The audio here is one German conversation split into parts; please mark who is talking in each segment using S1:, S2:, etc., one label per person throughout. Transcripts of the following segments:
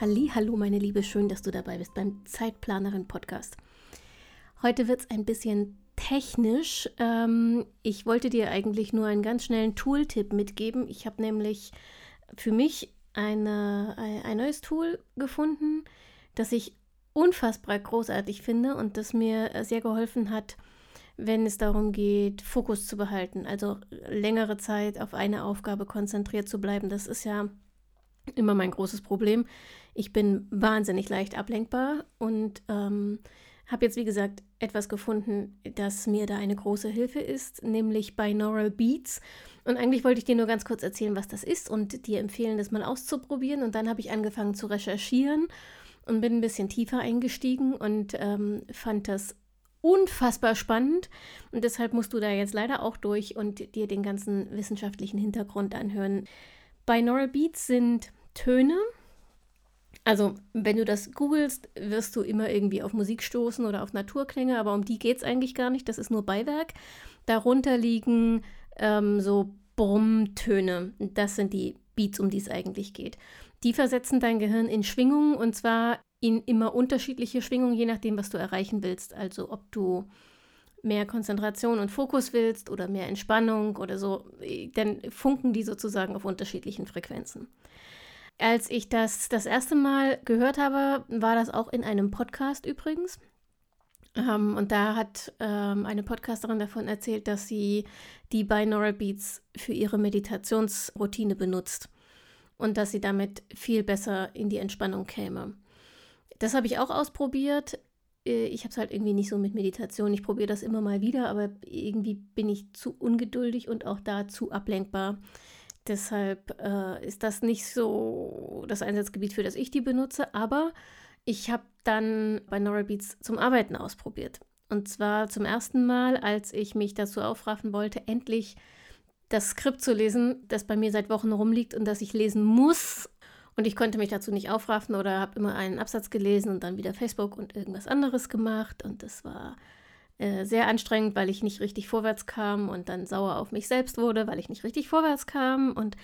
S1: Halli, hallo meine Liebe, schön, dass du dabei bist beim Zeitplanerin Podcast. Heute wird es ein bisschen technisch. Ähm, ich wollte dir eigentlich nur einen ganz schnellen Tooltip mitgeben. Ich habe nämlich für mich eine, ein neues Tool gefunden, das ich unfassbar großartig finde und das mir sehr geholfen hat, wenn es darum geht, Fokus zu behalten, also längere Zeit auf eine Aufgabe konzentriert zu bleiben. Das ist ja immer mein großes Problem. Ich bin wahnsinnig leicht ablenkbar und ähm, habe jetzt, wie gesagt, etwas gefunden, das mir da eine große Hilfe ist, nämlich Binaural Beats. Und eigentlich wollte ich dir nur ganz kurz erzählen, was das ist und dir empfehlen, das mal auszuprobieren. Und dann habe ich angefangen zu recherchieren und bin ein bisschen tiefer eingestiegen und ähm, fand das unfassbar spannend. Und deshalb musst du da jetzt leider auch durch und dir den ganzen wissenschaftlichen Hintergrund anhören. Binaural Beats sind Töne, also, wenn du das googelst, wirst du immer irgendwie auf Musik stoßen oder auf Naturklänge, aber um die geht es eigentlich gar nicht. Das ist nur Beiwerk. Darunter liegen ähm, so Brummtöne. Das sind die Beats, um die es eigentlich geht. Die versetzen dein Gehirn in Schwingungen und zwar in immer unterschiedliche Schwingungen, je nachdem, was du erreichen willst. Also, ob du mehr Konzentration und Fokus willst oder mehr Entspannung oder so, dann funken die sozusagen auf unterschiedlichen Frequenzen. Als ich das das erste Mal gehört habe, war das auch in einem Podcast übrigens. Ähm, und da hat ähm, eine Podcasterin davon erzählt, dass sie die Binaural Beats für ihre Meditationsroutine benutzt und dass sie damit viel besser in die Entspannung käme. Das habe ich auch ausprobiert. Äh, ich habe es halt irgendwie nicht so mit Meditation. Ich probiere das immer mal wieder, aber irgendwie bin ich zu ungeduldig und auch da zu ablenkbar. Deshalb äh, ist das nicht so das Einsatzgebiet, für das ich die benutze. Aber ich habe dann bei Binaural Beats zum Arbeiten ausprobiert. Und zwar zum ersten Mal, als ich mich dazu aufraffen wollte, endlich das Skript zu lesen, das bei mir seit Wochen rumliegt und das ich lesen muss. Und ich konnte mich dazu nicht aufraffen oder habe immer einen Absatz gelesen und dann wieder Facebook und irgendwas anderes gemacht. Und das war äh, sehr anstrengend, weil ich nicht richtig vorwärts kam und dann sauer auf mich selbst wurde, weil ich nicht richtig vorwärts kam und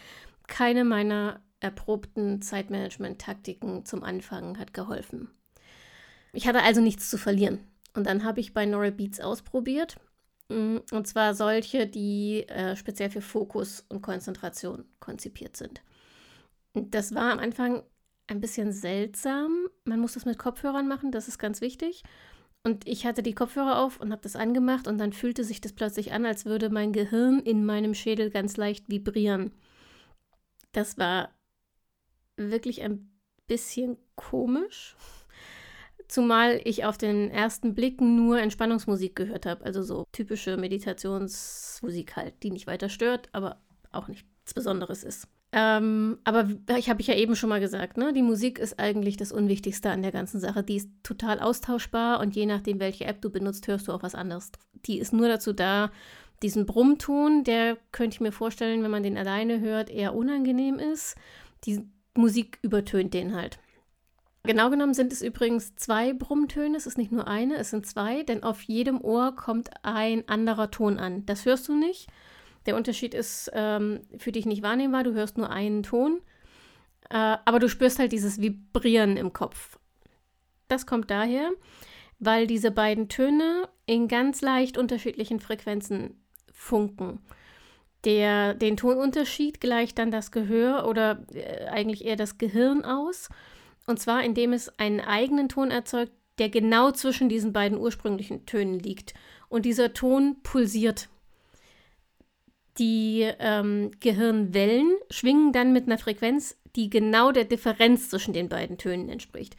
S1: keine meiner erprobten Zeitmanagement-Taktiken zum Anfangen hat geholfen. Ich hatte also nichts zu verlieren. Und dann habe ich bei Nora Beats ausprobiert. Mm, und zwar solche, die äh, speziell für Fokus und Konzentration konzipiert sind. Das war am Anfang ein bisschen seltsam. Man muss das mit Kopfhörern machen, das ist ganz wichtig. Und ich hatte die Kopfhörer auf und habe das angemacht und dann fühlte sich das plötzlich an, als würde mein Gehirn in meinem Schädel ganz leicht vibrieren. Das war wirklich ein bisschen komisch. Zumal ich auf den ersten Blick nur Entspannungsmusik gehört habe. Also so typische Meditationsmusik halt, die nicht weiter stört, aber auch nichts Besonderes ist. Ähm, aber ich habe ich ja eben schon mal gesagt, ne? Die Musik ist eigentlich das Unwichtigste an der ganzen Sache. Die ist total austauschbar und je nachdem, welche App du benutzt, hörst du auch was anderes. Die ist nur dazu da, diesen Brummton, der könnte ich mir vorstellen, wenn man den alleine hört, eher unangenehm ist. Die Musik übertönt den halt. Genau genommen sind es übrigens zwei Brummtöne, es ist nicht nur eine, es sind zwei, denn auf jedem Ohr kommt ein anderer Ton an. Das hörst du nicht. Der Unterschied ist ähm, für dich nicht wahrnehmbar, du hörst nur einen Ton, äh, aber du spürst halt dieses Vibrieren im Kopf. Das kommt daher, weil diese beiden Töne in ganz leicht unterschiedlichen Frequenzen funken. Der, den Tonunterschied gleicht dann das Gehör oder äh, eigentlich eher das Gehirn aus. Und zwar indem es einen eigenen Ton erzeugt, der genau zwischen diesen beiden ursprünglichen Tönen liegt. Und dieser Ton pulsiert die ähm, Gehirnwellen schwingen dann mit einer Frequenz, die genau der Differenz zwischen den beiden Tönen entspricht.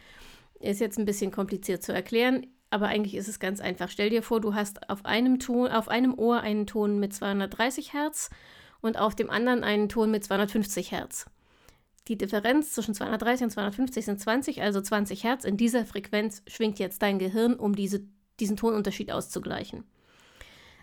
S1: Ist jetzt ein bisschen kompliziert zu erklären, aber eigentlich ist es ganz einfach. Stell dir vor, du hast auf einem Ton, auf einem Ohr einen Ton mit 230 Hertz und auf dem anderen einen Ton mit 250 Hertz. Die Differenz zwischen 230 und 250 sind 20, also 20 Hertz. In dieser Frequenz schwingt jetzt dein Gehirn, um diese, diesen Tonunterschied auszugleichen.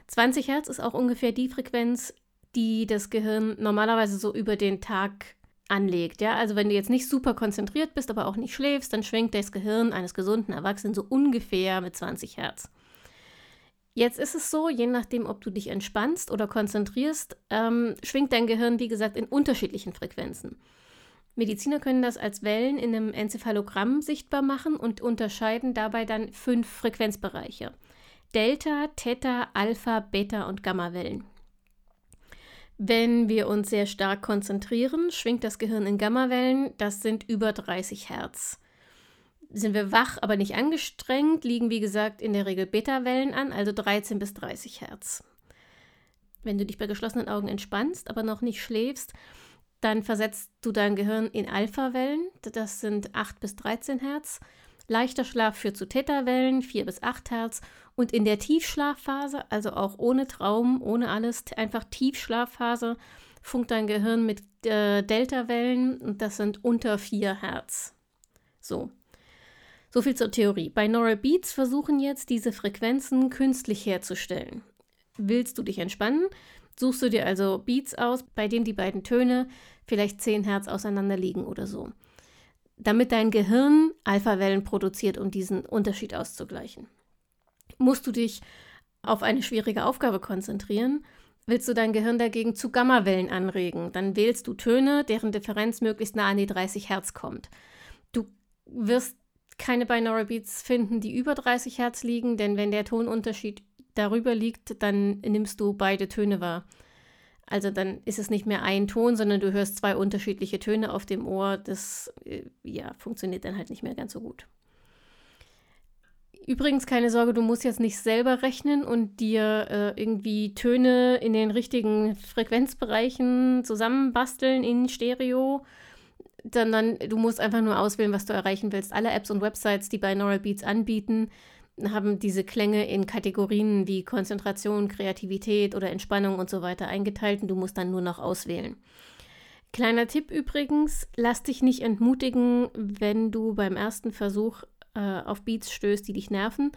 S1: 20 Hertz ist auch ungefähr die Frequenz, die das Gehirn normalerweise so über den Tag anlegt. Ja? Also wenn du jetzt nicht super konzentriert bist, aber auch nicht schläfst, dann schwingt das Gehirn eines gesunden Erwachsenen so ungefähr mit 20 Hertz. Jetzt ist es so, je nachdem, ob du dich entspannst oder konzentrierst, ähm, schwingt dein Gehirn, wie gesagt, in unterschiedlichen Frequenzen. Mediziner können das als Wellen in einem Enzephalogramm sichtbar machen und unterscheiden dabei dann fünf Frequenzbereiche. Delta, Theta, Alpha, Beta und Gamma-Wellen. Wenn wir uns sehr stark konzentrieren, schwingt das Gehirn in Gammawellen, das sind über 30 Hertz. Sind wir wach, aber nicht angestrengt, liegen wie gesagt in der Regel Beta-Wellen an, also 13 bis 30 Hertz. Wenn du dich bei geschlossenen Augen entspannst, aber noch nicht schläfst, dann versetzt du dein Gehirn in Alpha-Wellen, das sind 8 bis 13 Hertz. Leichter Schlaf führt zu Theta-Wellen, 4 bis 8 Hertz. Und in der Tiefschlafphase, also auch ohne Traum, ohne alles, einfach Tiefschlafphase, funkt dein Gehirn mit äh, Delta-Wellen und das sind unter 4 Hertz. So. So viel zur Theorie. Bei Neural Beats versuchen jetzt diese Frequenzen künstlich herzustellen. Willst du dich entspannen? Suchst du dir also Beats aus, bei denen die beiden Töne vielleicht 10 Hertz auseinander liegen oder so damit dein Gehirn Alpha-Wellen produziert, um diesen Unterschied auszugleichen. Musst du dich auf eine schwierige Aufgabe konzentrieren, willst du dein Gehirn dagegen zu Gamma-Wellen anregen, dann wählst du Töne, deren Differenz möglichst nah an die 30 Hertz kommt. Du wirst keine Binaural Beats finden, die über 30 Hertz liegen, denn wenn der Tonunterschied darüber liegt, dann nimmst du beide Töne wahr. Also dann ist es nicht mehr ein Ton, sondern du hörst zwei unterschiedliche Töne auf dem Ohr. Das äh, ja, funktioniert dann halt nicht mehr ganz so gut. Übrigens keine Sorge, du musst jetzt nicht selber rechnen und dir äh, irgendwie Töne in den richtigen Frequenzbereichen zusammenbasteln in Stereo, sondern du musst einfach nur auswählen, was du erreichen willst. Alle Apps und Websites, die Binaural Beats anbieten, haben diese Klänge in Kategorien wie Konzentration, Kreativität oder Entspannung und so weiter eingeteilt und du musst dann nur noch auswählen. Kleiner Tipp übrigens, lass dich nicht entmutigen, wenn du beim ersten Versuch äh, auf Beats stößt, die dich nerven.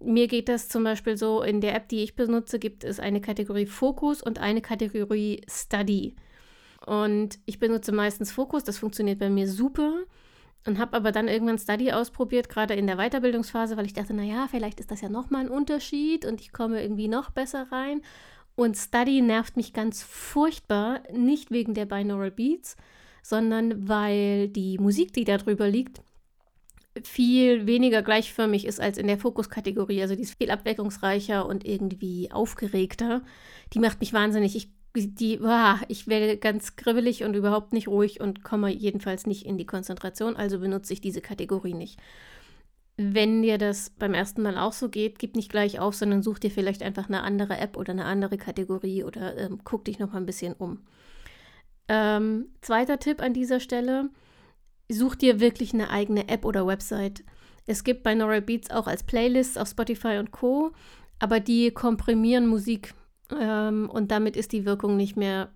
S1: Mir geht das zum Beispiel so, in der App, die ich benutze, gibt es eine Kategorie Fokus und eine Kategorie Study. Und ich benutze meistens Fokus, das funktioniert bei mir super und habe aber dann irgendwann Study ausprobiert, gerade in der Weiterbildungsphase, weil ich dachte, naja, vielleicht ist das ja nochmal ein Unterschied und ich komme irgendwie noch besser rein. Und Study nervt mich ganz furchtbar, nicht wegen der Binaural Beats, sondern weil die Musik, die da drüber liegt, viel weniger gleichförmig ist als in der Fokuskategorie. Also die ist viel abwechslungsreicher und irgendwie aufgeregter. Die macht mich wahnsinnig. Ich die, wow, ich werde ganz kribbelig und überhaupt nicht ruhig und komme jedenfalls nicht in die Konzentration, also benutze ich diese Kategorie nicht. Wenn dir das beim ersten Mal auch so geht, gib nicht gleich auf, sondern such dir vielleicht einfach eine andere App oder eine andere Kategorie oder ähm, guck dich noch mal ein bisschen um. Ähm, zweiter Tipp an dieser Stelle, such dir wirklich eine eigene App oder Website. Es gibt bei Neural Beats auch als Playlists auf Spotify und Co., aber die komprimieren Musik ähm, und damit ist die Wirkung nicht mehr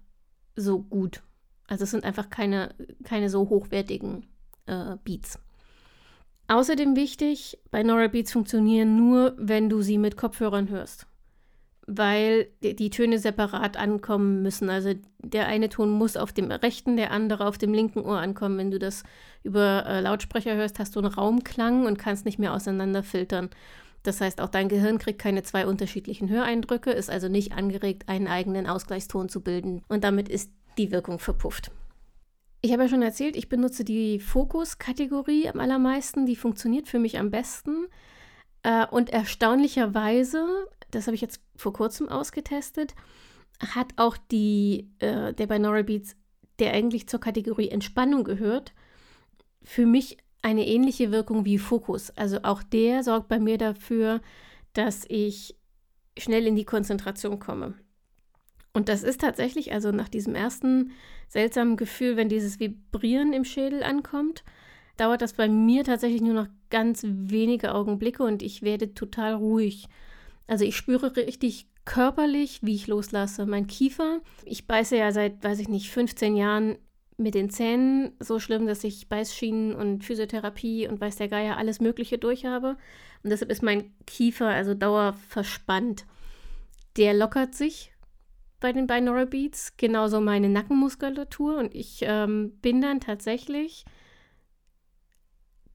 S1: so gut. Also es sind einfach keine, keine so hochwertigen äh, Beats. Außerdem wichtig, Binaural Beats funktionieren nur, wenn du sie mit Kopfhörern hörst. Weil die, Töne separat ankommen müssen. Also der eine Ton muss auf dem rechten, der andere auf dem linken Ohr ankommen. Wenn du das über äh, Lautsprecher hörst, hast du einen Raumklang und kannst nicht mehr auseinander filtern. Das heißt, auch dein Gehirn kriegt keine zwei unterschiedlichen Höreindrücke, ist also nicht angeregt, einen eigenen Ausgleichston zu bilden und damit ist die Wirkung verpufft. Ich habe ja schon erzählt, ich benutze die Fokus-Kategorie am allermeisten, die funktioniert für mich am besten. Äh, und erstaunlicherweise, das habe ich jetzt vor kurzem ausgetestet, hat auch die, äh, der Binaural Beats, der eigentlich zur Kategorie Entspannung gehört, für mich eine ähnliche Wirkung wie Fokus. Also auch der sorgt bei mir dafür, dass ich schnell in die Konzentration komme. Und das ist tatsächlich, also nach diesem ersten seltsamen Gefühl, wenn dieses Vibrieren im Schädel ankommt, dauert das bei mir tatsächlich nur noch ganz wenige Augenblicke und ich werde total ruhig. Also ich spüre richtig körperlich, wie ich loslasse. Mein Kiefer, ich beiße ja seit, weiß ich nicht, 15 Jahren mit den Zähnen so schlimm, dass ich Beißschienen und Physiotherapie und weiß der Geier alles Mögliche durchhabe. Und deshalb ist mein Kiefer also dauerverspannt. Der lockert sich bei den Binaural Beats, genauso meine Nackenmuskulatur. Und ich ähm, bin dann tatsächlich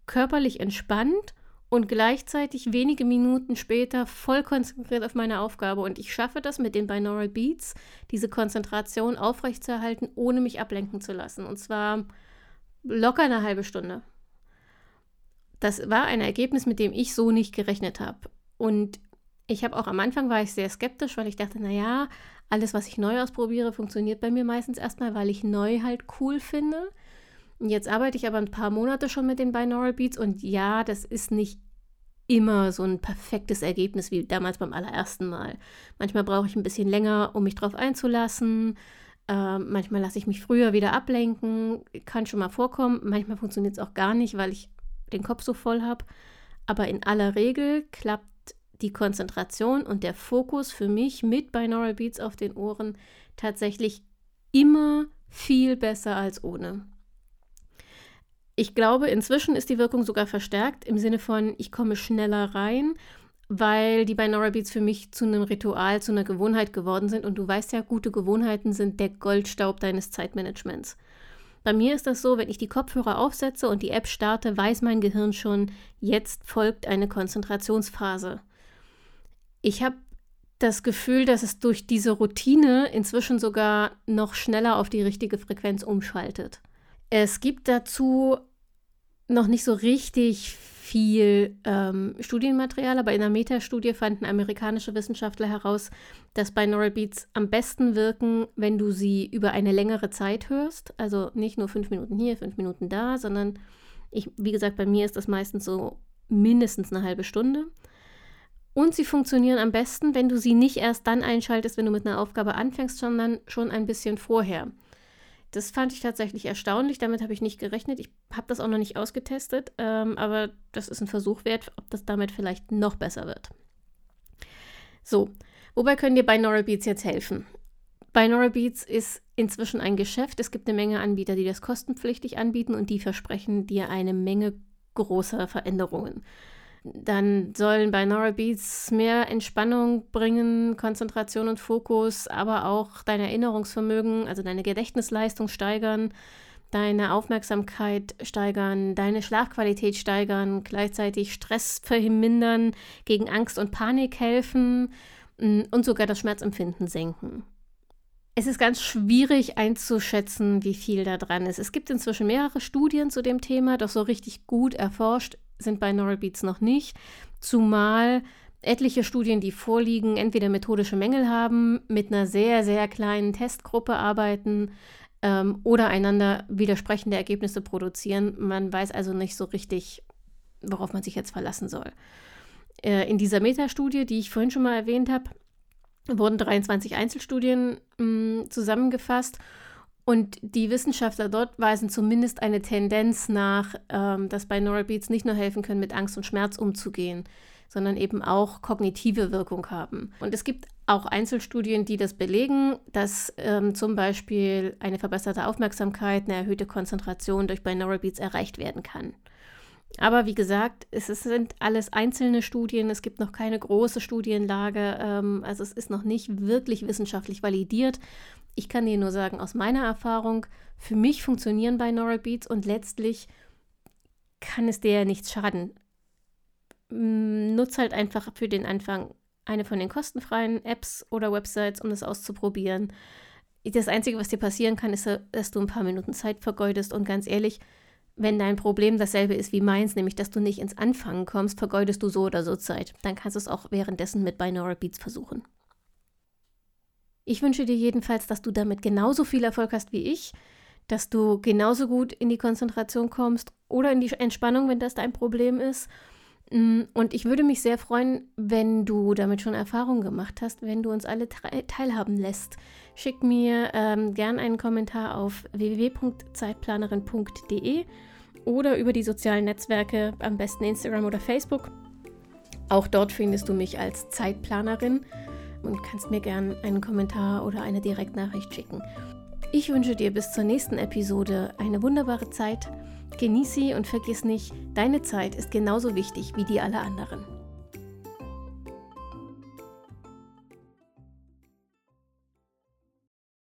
S1: körperlich entspannt und gleichzeitig wenige Minuten später voll konzentriert auf meine Aufgabe. Und ich schaffe das mit den Binaural Beats, diese Konzentration aufrechtzuerhalten, ohne mich ablenken zu lassen. Und zwar locker eine halbe Stunde. Das war ein Ergebnis, mit dem ich so nicht gerechnet habe. Und ich habe auch am Anfang war ich sehr skeptisch, weil ich dachte, naja, alles, was ich neu ausprobiere, funktioniert bei mir meistens erstmal, weil ich neu halt cool finde. Jetzt arbeite ich aber ein paar Monate schon mit den Binaural Beats und ja, das ist nicht immer so ein perfektes Ergebnis wie damals beim allerersten Mal. Manchmal brauche ich ein bisschen länger, um mich drauf einzulassen. Äh, manchmal lasse ich mich früher wieder ablenken. Kann schon mal vorkommen. Manchmal funktioniert es auch gar nicht, weil ich den Kopf so voll habe. Aber in aller Regel klappt die Konzentration und der Fokus für mich mit Binaural Beats auf den Ohren tatsächlich immer viel besser als ohne. Ich glaube, inzwischen ist die Wirkung sogar verstärkt im Sinne von, ich komme schneller rein, weil die Binaural Beats für mich zu einem Ritual, zu einer Gewohnheit geworden sind. Und du weißt ja, gute Gewohnheiten sind der Goldstaub deines Zeitmanagements. Bei mir ist das so, wenn ich die Kopfhörer aufsetze und die App starte, weiß mein Gehirn schon, jetzt folgt eine Konzentrationsphase. Ich habe das Gefühl, dass es durch diese Routine inzwischen sogar noch schneller auf die richtige Frequenz umschaltet. Es gibt dazu noch nicht so richtig viel ähm, Studienmaterial, aber in einer Metastudie fanden amerikanische Wissenschaftler heraus, dass Binaural Beats am besten wirken, wenn du sie über eine längere Zeit hörst. Also nicht nur fünf Minuten hier, fünf Minuten da, sondern ich, wie gesagt, bei mir ist das meistens so mindestens eine halbe Stunde. Und sie funktionieren am besten, wenn du sie nicht erst dann einschaltest, wenn du mit einer Aufgabe anfängst, sondern schon ein bisschen vorher. Das fand ich tatsächlich erstaunlich. Damit habe ich nicht gerechnet. Ich habe das auch noch nicht ausgetestet, ähm, aber das ist ein Versuch wert, ob das damit vielleicht noch besser wird. So, wobei können dir Binaural Beats jetzt helfen? Binaural Beats ist inzwischen ein Geschäft. Es gibt eine Menge Anbieter, die das kostenpflichtig anbieten und die versprechen dir eine Menge großer Veränderungen. Dann sollen Binaural Beats mehr Entspannung bringen, Konzentration und Fokus, aber auch dein Erinnerungsvermögen, also deine Gedächtnisleistung steigern, deine Aufmerksamkeit steigern, deine Schlafqualität steigern, gleichzeitig Stress verhindern, gegen Angst und Panik helfen mm, und sogar das Schmerzempfinden senken. Es ist ganz schwierig einzuschätzen, wie viel da dran ist. Es gibt inzwischen mehrere Studien zu dem Thema, doch so richtig gut erforscht sind Binaural Beats noch nicht, zumal etliche Studien, die vorliegen, entweder methodische Mängel haben, mit einer sehr, sehr kleinen Testgruppe arbeiten ähm, oder einander widersprechende Ergebnisse produzieren. Man weiß also nicht so richtig, worauf man sich jetzt verlassen soll. Äh, in dieser Metastudie, die ich vorhin schon mal erwähnt habe, wurden 23 Einzelstudien mh, mm, zusammengefasst und die Wissenschaftler dort weisen zumindest eine Tendenz nach, ähm, dass Binaural Beats nicht nur helfen können, mit Angst und Schmerz umzugehen, sondern eben auch kognitive Wirkung haben. Und es gibt auch Einzelstudien, die das belegen, dass ähm, zum Beispiel eine verbesserte Aufmerksamkeit, eine erhöhte Konzentration durch Binaural Beats erreicht werden kann. Aber wie gesagt, es sind alles einzelne Studien, es gibt noch keine große Studienlage, ähm, also es ist noch nicht wirklich wissenschaftlich validiert. Ich kann dir nur sagen, aus meiner Erfahrung, für mich funktionieren Binaural Beats und letztlich kann es dir ja nichts schaden. Nutz halt einfach für den Anfang eine von den kostenfreien Apps oder Websites, um das auszuprobieren. Das Einzige, was dir passieren kann, ist, dass du ein paar Minuten Zeit vergeudest und ganz ehrlich, wenn dein Problem dasselbe ist wie meins, nämlich dass du nicht ins Anfangen kommst, vergeudest du so oder so Zeit. Dann kannst du es auch währenddessen mit Binaural Beats versuchen. Ich wünsche dir jedenfalls, dass du damit genauso viel Erfolg hast wie ich, dass du genauso gut in die Konzentration kommst oder in die Entspannung, wenn das dein Problem ist. Mm, und ich würde mich sehr freuen, wenn du damit schon Erfahrungen gemacht hast, wenn du uns alle teilhaben lässt. Schick mir ähm, gern einen Kommentar auf www.zeitplanerin.de oder über die sozialen Netzwerke, am besten Instagram oder Facebook. Auch dort findest du mich als Zeitplanerin und kannst mir gern einen Kommentar oder eine Direktnachricht schicken. Ich wünsche dir bis zur nächsten Episode eine wunderbare Zeit. Genieß sie und vergiss nicht, deine Zeit ist genauso wichtig wie die aller anderen.